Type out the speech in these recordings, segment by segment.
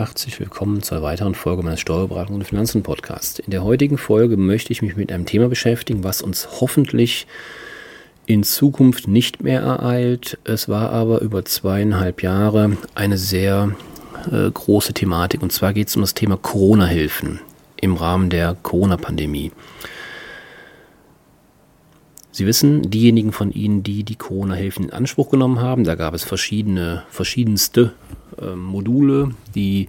Herzlich willkommen zur weiteren Folge meines Steuerberatung und Finanzen Podcasts. In der heutigen Folge möchte ich mich mit einem Thema beschäftigen, was uns hoffentlich in Zukunft nicht mehr ereilt. Es war aber über zweieinhalb Jahre eine sehr äh, große Thematik und zwar geht es um das Thema Corona-Hilfen im Rahmen der Corona-Pandemie. Sie wissen, diejenigen von Ihnen, die die Corona-Hilfen in Anspruch genommen haben, da gab es verschiedene, verschiedenste äh, Module, die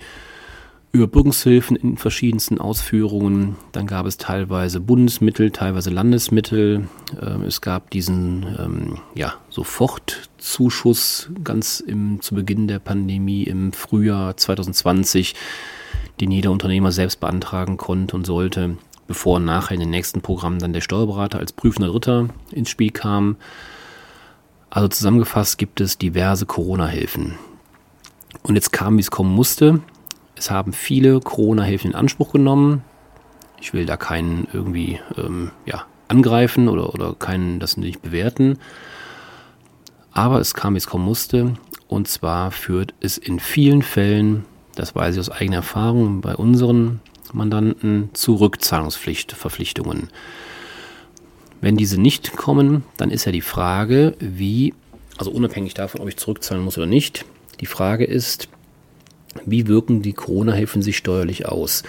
Überbrückungshilfen in verschiedensten Ausführungen. Dann gab es teilweise Bundesmittel, teilweise Landesmittel. Ähm, es gab diesen ähm, ja, Sofortzuschuss ganz im, zu Beginn der Pandemie im Frühjahr 2020, den jeder Unternehmer selbst beantragen konnte und sollte bevor nachher in den nächsten Programmen dann der Steuerberater als prüfender Dritter ins Spiel kam. Also zusammengefasst gibt es diverse Corona-Hilfen. Und jetzt kam, wie es kommen musste. Es haben viele Corona-Hilfen in Anspruch genommen. Ich will da keinen irgendwie ähm, ja, angreifen oder, oder keinen das nicht bewerten. Aber es kam, wie es kommen musste. Und zwar führt es in vielen Fällen, das weiß ich aus eigener Erfahrung bei unseren Mandanten zu Rückzahlungspflichtverpflichtungen. Wenn diese nicht kommen, dann ist ja die Frage, wie, also unabhängig davon, ob ich zurückzahlen muss oder nicht, die Frage ist, wie wirken die Corona-Hilfen sich steuerlich aus?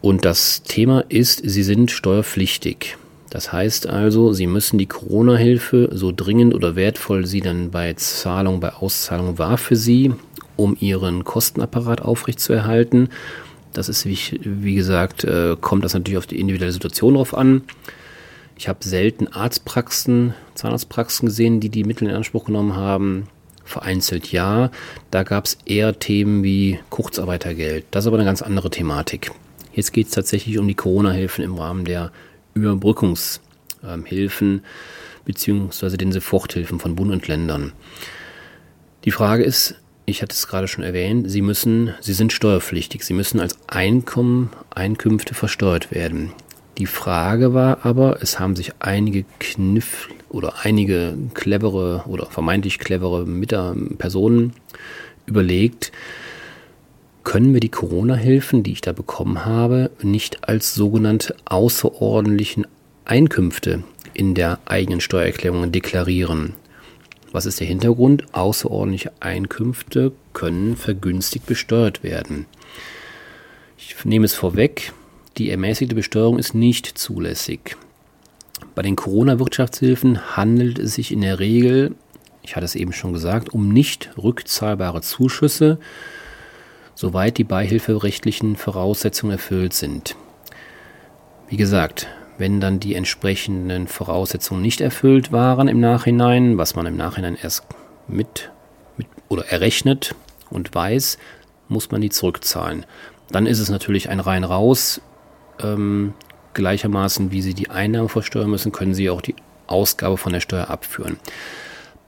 Und das Thema ist, sie sind steuerpflichtig. Das heißt also, Sie müssen die Corona-Hilfe, so dringend oder wertvoll sie dann bei Zahlung, bei Auszahlung war für Sie, um Ihren Kostenapparat aufrechtzuerhalten, das ist, wie, wie gesagt, äh, kommt das natürlich auf die individuelle Situation drauf an. Ich habe selten Arztpraxen, Zahnarztpraxen gesehen, die die Mittel in Anspruch genommen haben. Vereinzelt ja. Da gab es eher Themen wie Kurzarbeitergeld. Das ist aber eine ganz andere Thematik. Jetzt geht es tatsächlich um die Corona-Hilfen im Rahmen der Überbrückungshilfen ähm, beziehungsweise den Soforthilfen von Bund und Ländern. Die Frage ist, ich hatte es gerade schon erwähnt, Sie müssen, Sie sind steuerpflichtig, Sie müssen als Einkommen, Einkünfte versteuert werden. Die Frage war aber, es haben sich einige Kniff oder einige clevere oder vermeintlich clevere Personen überlegt, können wir die Corona-Hilfen, die ich da bekommen habe, nicht als sogenannte außerordentlichen Einkünfte in der eigenen Steuererklärung deklarieren. Was ist der Hintergrund? Außerordentliche Einkünfte können vergünstigt besteuert werden. Ich nehme es vorweg, die ermäßigte Besteuerung ist nicht zulässig. Bei den Corona-Wirtschaftshilfen handelt es sich in der Regel, ich hatte es eben schon gesagt, um nicht rückzahlbare Zuschüsse, soweit die beihilferechtlichen Voraussetzungen erfüllt sind. Wie gesagt, wenn dann die entsprechenden Voraussetzungen nicht erfüllt waren im Nachhinein, was man im Nachhinein erst mit, mit oder errechnet und weiß, muss man die zurückzahlen. Dann ist es natürlich ein rein raus. Ähm, gleichermaßen wie Sie die Einnahmen versteuern müssen, können Sie auch die Ausgabe von der Steuer abführen.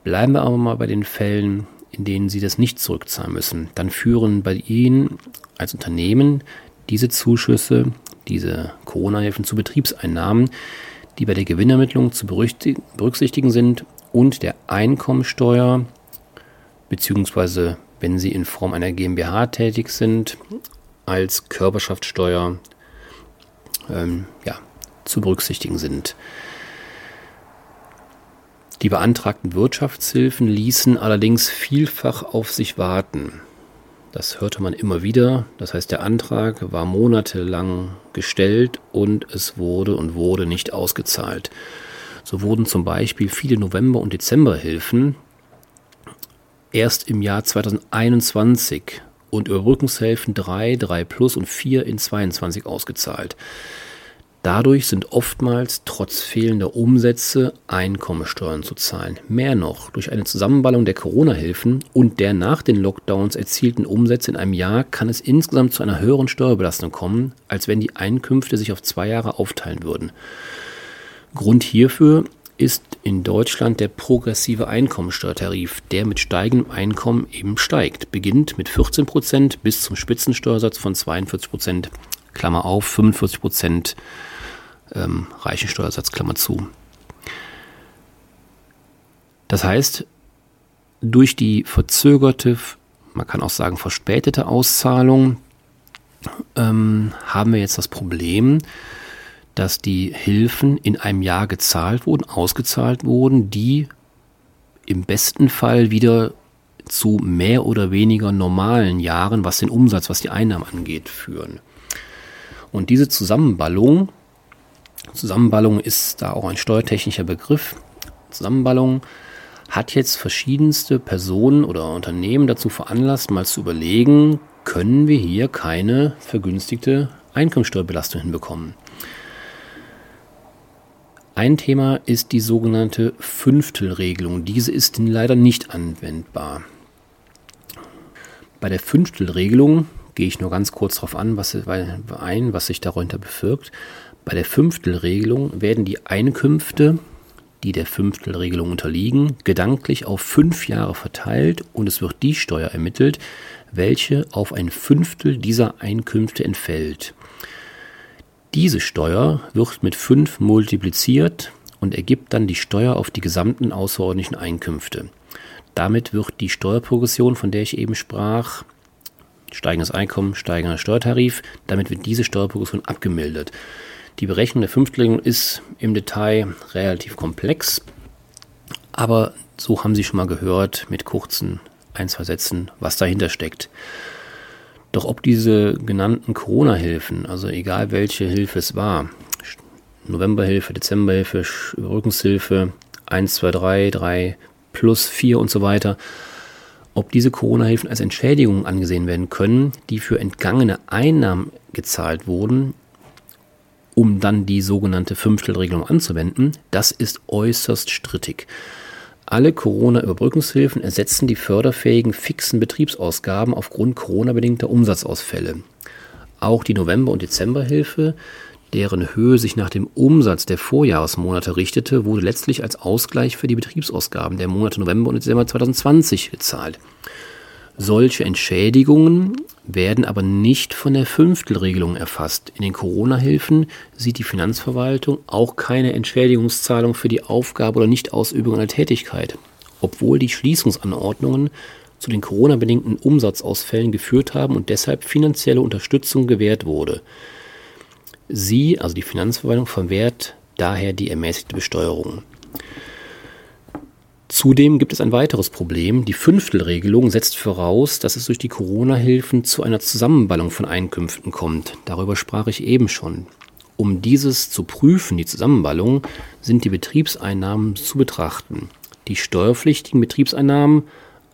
Bleiben wir aber mal bei den Fällen, in denen Sie das nicht zurückzahlen müssen. Dann führen bei Ihnen als Unternehmen diese Zuschüsse diese Corona-Hilfen zu Betriebseinnahmen, die bei der Gewinnermittlung zu berücksichtigen sind und der Einkommensteuer, beziehungsweise wenn sie in Form einer GmbH tätig sind, als Körperschaftssteuer ähm, ja, zu berücksichtigen sind. Die beantragten Wirtschaftshilfen ließen allerdings vielfach auf sich warten. Das hörte man immer wieder. Das heißt, der Antrag war monatelang gestellt und es wurde und wurde nicht ausgezahlt. So wurden zum Beispiel viele November- und Dezemberhilfen erst im Jahr 2021 und Überbrückungshilfen 3, 3 Plus und 4 in 22 ausgezahlt. Dadurch sind oftmals trotz fehlender Umsätze Einkommensteuern zu zahlen. Mehr noch, durch eine Zusammenballung der Corona-Hilfen und der nach den Lockdowns erzielten Umsätze in einem Jahr kann es insgesamt zu einer höheren Steuerbelastung kommen, als wenn die Einkünfte sich auf zwei Jahre aufteilen würden. Grund hierfür ist in Deutschland der progressive Einkommensteuertarif, der mit steigendem Einkommen eben steigt, beginnt mit 14% bis zum Spitzensteuersatz von 42%, Klammer auf, 45% ähm, Reichensteuersatz, Klammer zu. Das heißt, durch die verzögerte man kann auch sagen verspätete Auszahlung, ähm, haben wir jetzt das Problem, dass die Hilfen in einem Jahr gezahlt wurden, ausgezahlt wurden, die im besten Fall wieder zu mehr oder weniger normalen Jahren, was den Umsatz, was die Einnahmen angeht, führen. Und diese Zusammenballung, Zusammenballung ist da auch ein steuertechnischer Begriff, Zusammenballung hat jetzt verschiedenste Personen oder Unternehmen dazu veranlasst, mal zu überlegen, können wir hier keine vergünstigte Einkommensteuerbelastung hinbekommen. Ein Thema ist die sogenannte Fünftelregelung. Diese ist leider nicht anwendbar. Bei der Fünftelregelung gehe ich nur ganz kurz darauf an, was, ein, was sich darunter befirkt. Bei der Fünftelregelung werden die Einkünfte die der Fünftelregelung unterliegen, gedanklich auf fünf Jahre verteilt und es wird die Steuer ermittelt, welche auf ein Fünftel dieser Einkünfte entfällt. Diese Steuer wird mit fünf multipliziert und ergibt dann die Steuer auf die gesamten außerordentlichen Einkünfte. Damit wird die Steuerprogression, von der ich eben sprach, steigendes Einkommen, steigender Steuertarif, damit wird diese Steuerprogression abgemildert. Die Berechnung der Fünftlinge ist im Detail relativ komplex, aber so haben Sie schon mal gehört mit kurzen ein, zwei Sätzen, was dahinter steckt. Doch ob diese genannten Corona-Hilfen, also egal welche Hilfe es war, Novemberhilfe, Dezemberhilfe, Rückenshilfe, 1, 2, 3, 3 plus 4 und so weiter, ob diese Corona-Hilfen als Entschädigungen angesehen werden können, die für entgangene Einnahmen gezahlt wurden, um dann die sogenannte Fünftelregelung anzuwenden, das ist äußerst strittig. Alle Corona-Überbrückungshilfen ersetzen die förderfähigen fixen Betriebsausgaben aufgrund Corona-bedingter Umsatzausfälle. Auch die November- und Dezemberhilfe, deren Höhe sich nach dem Umsatz der Vorjahresmonate richtete, wurde letztlich als Ausgleich für die Betriebsausgaben der Monate November und Dezember 2020 gezahlt. Solche Entschädigungen werden aber nicht von der Fünftelregelung erfasst. In den Corona-Hilfen sieht die Finanzverwaltung auch keine Entschädigungszahlung für die Aufgabe oder Nichtausübung einer Tätigkeit, obwohl die Schließungsanordnungen zu den Corona-bedingten Umsatzausfällen geführt haben und deshalb finanzielle Unterstützung gewährt wurde. Sie, also die Finanzverwaltung, verwehrt daher die ermäßigte Besteuerung. Zudem gibt es ein weiteres Problem. Die Fünftelregelung setzt voraus, dass es durch die Corona-Hilfen zu einer Zusammenballung von Einkünften kommt. Darüber sprach ich eben schon. Um dieses zu prüfen, die Zusammenballung, sind die Betriebseinnahmen zu betrachten. Die steuerpflichtigen Betriebseinnahmen,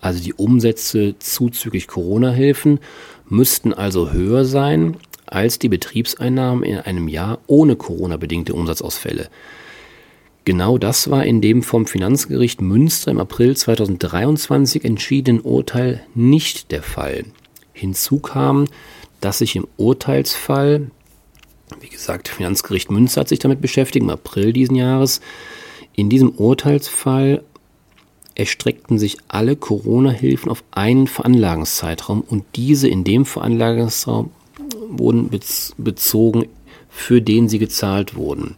also die Umsätze zuzüglich Corona-Hilfen, müssten also höher sein als die Betriebseinnahmen in einem Jahr ohne Corona-bedingte Umsatzausfälle. Genau das war in dem vom Finanzgericht Münster im April 2023 entschiedenen Urteil nicht der Fall. Hinzu kam, dass sich im Urteilsfall, wie gesagt, Finanzgericht Münster hat sich damit beschäftigt, im April diesen Jahres, in diesem Urteilsfall erstreckten sich alle Corona-Hilfen auf einen Veranlagungszeitraum und diese in dem Veranlagungszeitraum wurden bezogen, für den sie gezahlt wurden.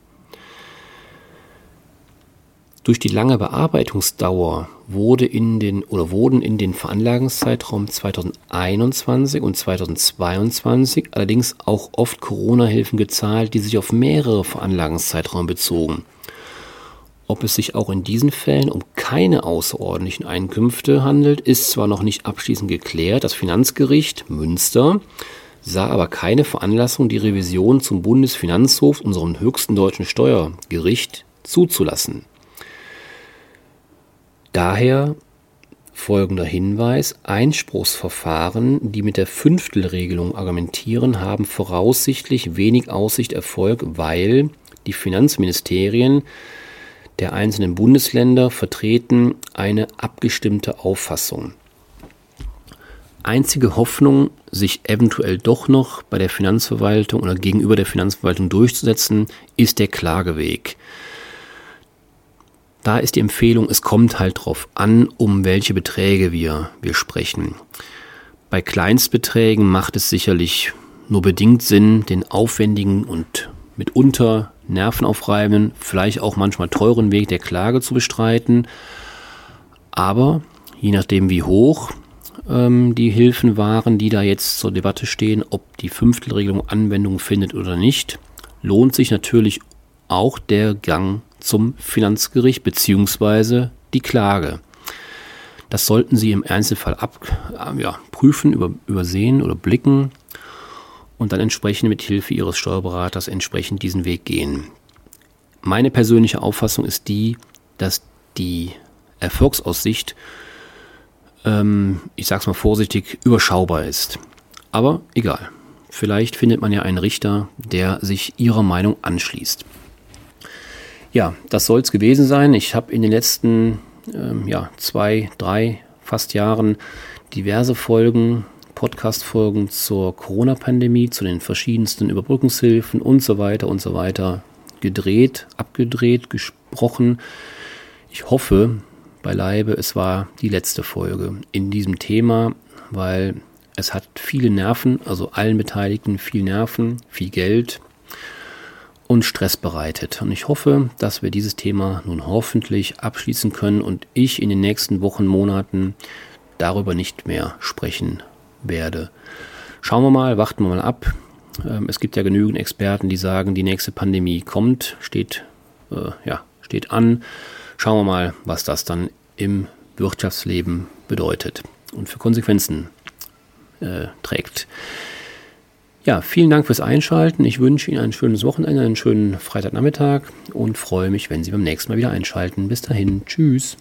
Durch die lange Bearbeitungsdauer wurde in den oder wurden in den Veranlagungszeitraum 2021 und 2022 allerdings auch oft Corona-Hilfen gezahlt, die sich auf mehrere Veranlagungszeiträume bezogen. Ob es sich auch in diesen Fällen um keine außerordentlichen Einkünfte handelt, ist zwar noch nicht abschließend geklärt. Das Finanzgericht Münster sah aber keine Veranlassung, die Revision zum Bundesfinanzhof, unserem höchsten deutschen Steuergericht, zuzulassen. Daher folgender Hinweis, Einspruchsverfahren, die mit der Fünftelregelung argumentieren, haben voraussichtlich wenig Aussicht Erfolg, weil die Finanzministerien der einzelnen Bundesländer vertreten eine abgestimmte Auffassung. Einzige Hoffnung, sich eventuell doch noch bei der Finanzverwaltung oder gegenüber der Finanzverwaltung durchzusetzen, ist der Klageweg. Da ist die Empfehlung, es kommt halt drauf an, um welche Beträge wir, wir sprechen. Bei Kleinstbeträgen macht es sicherlich nur bedingt Sinn, den aufwendigen und mitunter nervenaufreibenden, vielleicht auch manchmal teuren Weg der Klage zu bestreiten. Aber je nachdem wie hoch, ähm, die Hilfen waren, die da jetzt zur Debatte stehen, ob die Fünftelregelung Anwendung findet oder nicht, lohnt sich natürlich auch der Gang zum Finanzgericht bzw. die Klage. Das sollten Sie im Einzelfall ab, äh, ja, prüfen, über, übersehen oder blicken und dann entsprechend mit Hilfe Ihres Steuerberaters entsprechend diesen Weg gehen. Meine persönliche Auffassung ist die, dass die Erfolgsaussicht, ähm, ich sage es mal vorsichtig, überschaubar ist. Aber egal. Vielleicht findet man ja einen Richter, der sich Ihrer Meinung anschließt. Ja, das soll es gewesen sein. Ich habe in den letzten ähm, ja, zwei, drei, fast Jahren diverse Folgen, Podcast-Folgen zur Corona-Pandemie, zu den verschiedensten Überbrückungshilfen und so weiter und so weiter gedreht, abgedreht, gesprochen. Ich hoffe beileibe, es war die letzte Folge in diesem Thema, weil es hat viele Nerven, also allen Beteiligten viel Nerven, viel Geld und Stress bereitet. Und ich hoffe, dass wir dieses Thema nun hoffentlich abschließen können und ich in den nächsten Wochen, Monaten darüber nicht mehr sprechen werde. Schauen wir mal, warten wir mal ab. Ähm, es gibt ja genügend Experten, die sagen, die nächste Pandemie kommt, steht, äh, ja, steht an. Schauen wir mal, was das dann im Wirtschaftsleben bedeutet und für Konsequenzen äh, trägt. Ja, vielen Dank fürs Einschalten. Ich wünsche Ihnen ein schönes Wochenende, einen schönen Freitagnachmittag und freue mich, wenn Sie beim nächsten Mal wieder einschalten. Bis dahin, tschüss.